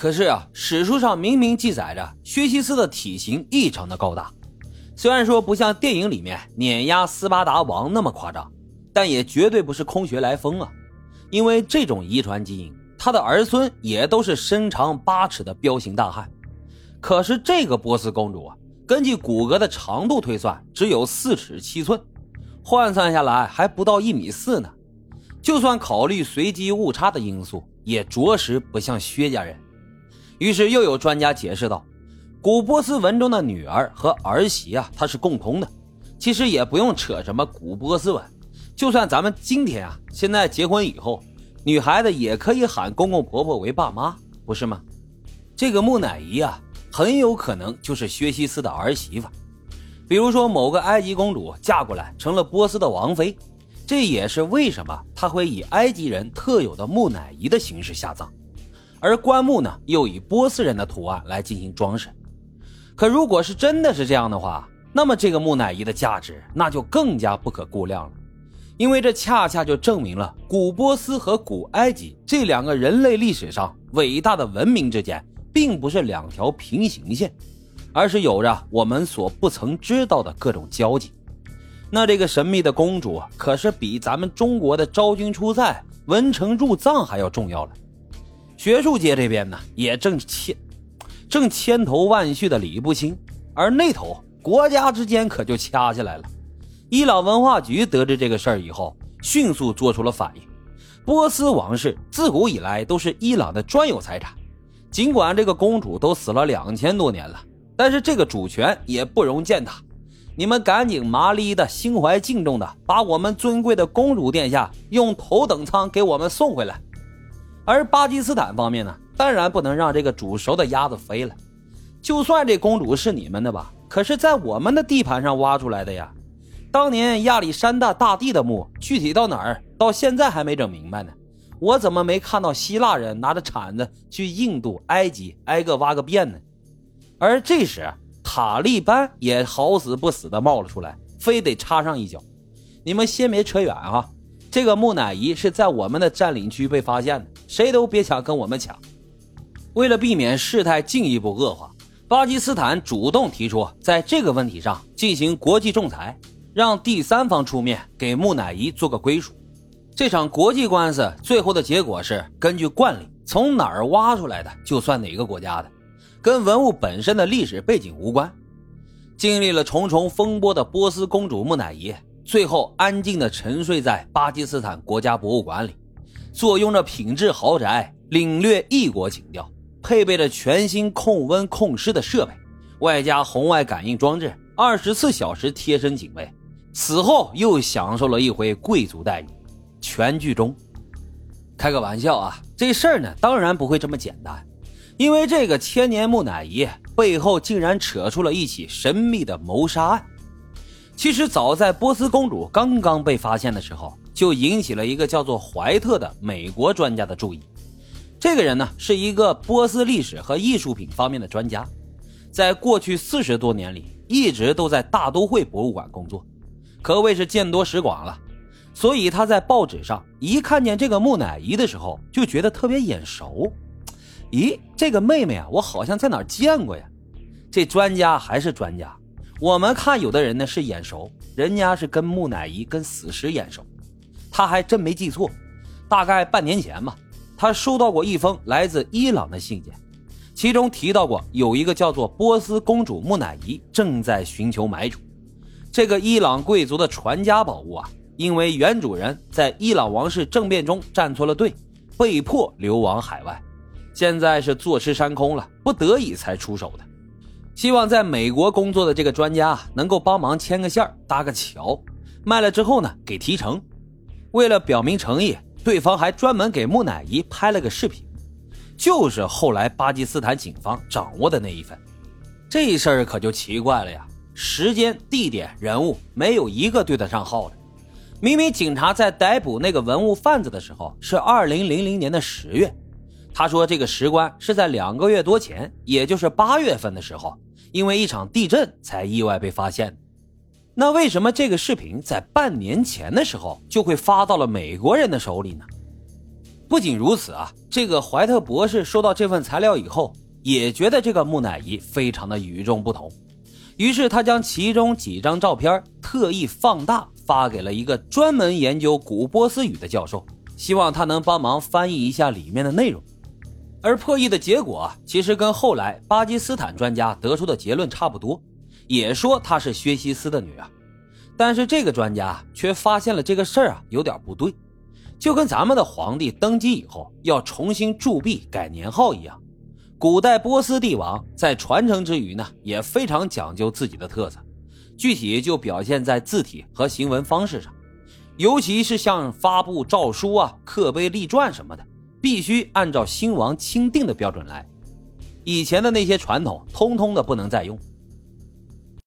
可是啊，史书上明明记载着薛西斯的体型异常的高大，虽然说不像电影里面碾压斯巴达王那么夸张，但也绝对不是空穴来风啊。因为这种遗传基因，他的儿孙也都是身长八尺的彪形大汉。可是这个波斯公主啊，根据骨骼的长度推算，只有四尺七寸，换算下来还不到一米四呢。就算考虑随机误差的因素，也着实不像薛家人。于是又有专家解释道：“古波斯文中的女儿和儿媳啊，它是共通的。其实也不用扯什么古波斯文，就算咱们今天啊，现在结婚以后，女孩子也可以喊公公婆婆为爸妈，不是吗？这个木乃伊啊。”很有可能就是薛西斯的儿媳妇，比如说某个埃及公主嫁过来成了波斯的王妃，这也是为什么她会以埃及人特有的木乃伊的形式下葬，而棺木呢又以波斯人的图案来进行装饰。可如果是真的是这样的话，那么这个木乃伊的价值那就更加不可估量了，因为这恰恰就证明了古波斯和古埃及这两个人类历史上伟大的文明之间。并不是两条平行线，而是有着我们所不曾知道的各种交集。那这个神秘的公主，可是比咱们中国的昭君出塞、文成入藏还要重要了。学术界这边呢，也正千正千头万绪的理不清，而那头国家之间可就掐起来了。伊朗文化局得知这个事儿以后，迅速做出了反应。波斯王室自古以来都是伊朗的专有财产。尽管这个公主都死了两千多年了，但是这个主权也不容践踏。你们赶紧麻利的、心怀敬重的，把我们尊贵的公主殿下用头等舱给我们送回来。而巴基斯坦方面呢，当然不能让这个煮熟的鸭子飞了。就算这公主是你们的吧，可是在我们的地盘上挖出来的呀。当年亚历山大大帝的墓具体到哪儿，到现在还没整明白呢。我怎么没看到希腊人拿着铲子去印度、埃及挨个挖个遍呢？而这时，塔利班也好死不死的冒了出来，非得插上一脚。你们先别扯远啊！这个木乃伊是在我们的占领区被发现的，谁都别想跟我们抢。为了避免事态进一步恶化，巴基斯坦主动提出在这个问题上进行国际仲裁，让第三方出面给木乃伊做个归属。这场国际官司最后的结果是，根据惯例，从哪儿挖出来的就算哪个国家的，跟文物本身的历史背景无关。经历了重重风波的波斯公主木乃伊，最后安静地沉睡在巴基斯坦国家博物馆里，坐拥着品质豪宅，领略异国情调，配备着全新控温控湿的设备，外加红外感应装置，二十四小时贴身警卫。此后又享受了一回贵族待遇。全剧终。开个玩笑啊，这事儿呢当然不会这么简单，因为这个千年木乃伊背后竟然扯出了一起神秘的谋杀案。其实早在波斯公主刚刚被发现的时候，就引起了一个叫做怀特的美国专家的注意。这个人呢是一个波斯历史和艺术品方面的专家，在过去四十多年里一直都在大都会博物馆工作，可谓是见多识广了。所以他在报纸上一看见这个木乃伊的时候，就觉得特别眼熟。咦，这个妹妹啊，我好像在哪儿见过呀？这专家还是专家。我们看有的人呢是眼熟，人家是跟木乃伊、跟死尸眼熟。他还真没记错，大概半年前吧，他收到过一封来自伊朗的信件，其中提到过有一个叫做波斯公主木乃伊正在寻求买主。这个伊朗贵族的传家宝物啊。因为原主人在伊朗王室政变中站错了队，被迫流亡海外，现在是坐吃山空了，不得已才出手的。希望在美国工作的这个专家能够帮忙牵个线搭个桥，卖了之后呢给提成。为了表明诚意，对方还专门给木乃伊拍了个视频，就是后来巴基斯坦警方掌握的那一份。这事儿可就奇怪了呀，时间、地点、人物没有一个对得上号的。明明警察在逮捕那个文物贩子的时候是二零零零年的十月，他说这个石棺是在两个月多前，也就是八月份的时候，因为一场地震才意外被发现的。那为什么这个视频在半年前的时候就会发到了美国人的手里呢？不仅如此啊，这个怀特博士收到这份材料以后，也觉得这个木乃伊非常的与众不同，于是他将其中几张照片特意放大，发给了一个专门研究古波斯语的教授，希望他能帮忙翻译一下里面的内容。而破译的结果啊，其实跟后来巴基斯坦专家得出的结论差不多，也说她是薛西斯的女儿，但是这个专家却发现了这个事儿啊有点不对。就跟咱们的皇帝登基以后要重新铸币改年号一样，古代波斯帝王在传承之余呢，也非常讲究自己的特色，具体就表现在字体和行文方式上，尤其是像发布诏书啊、刻碑立传什么的，必须按照新王钦定的标准来，以前的那些传统通通的不能再用。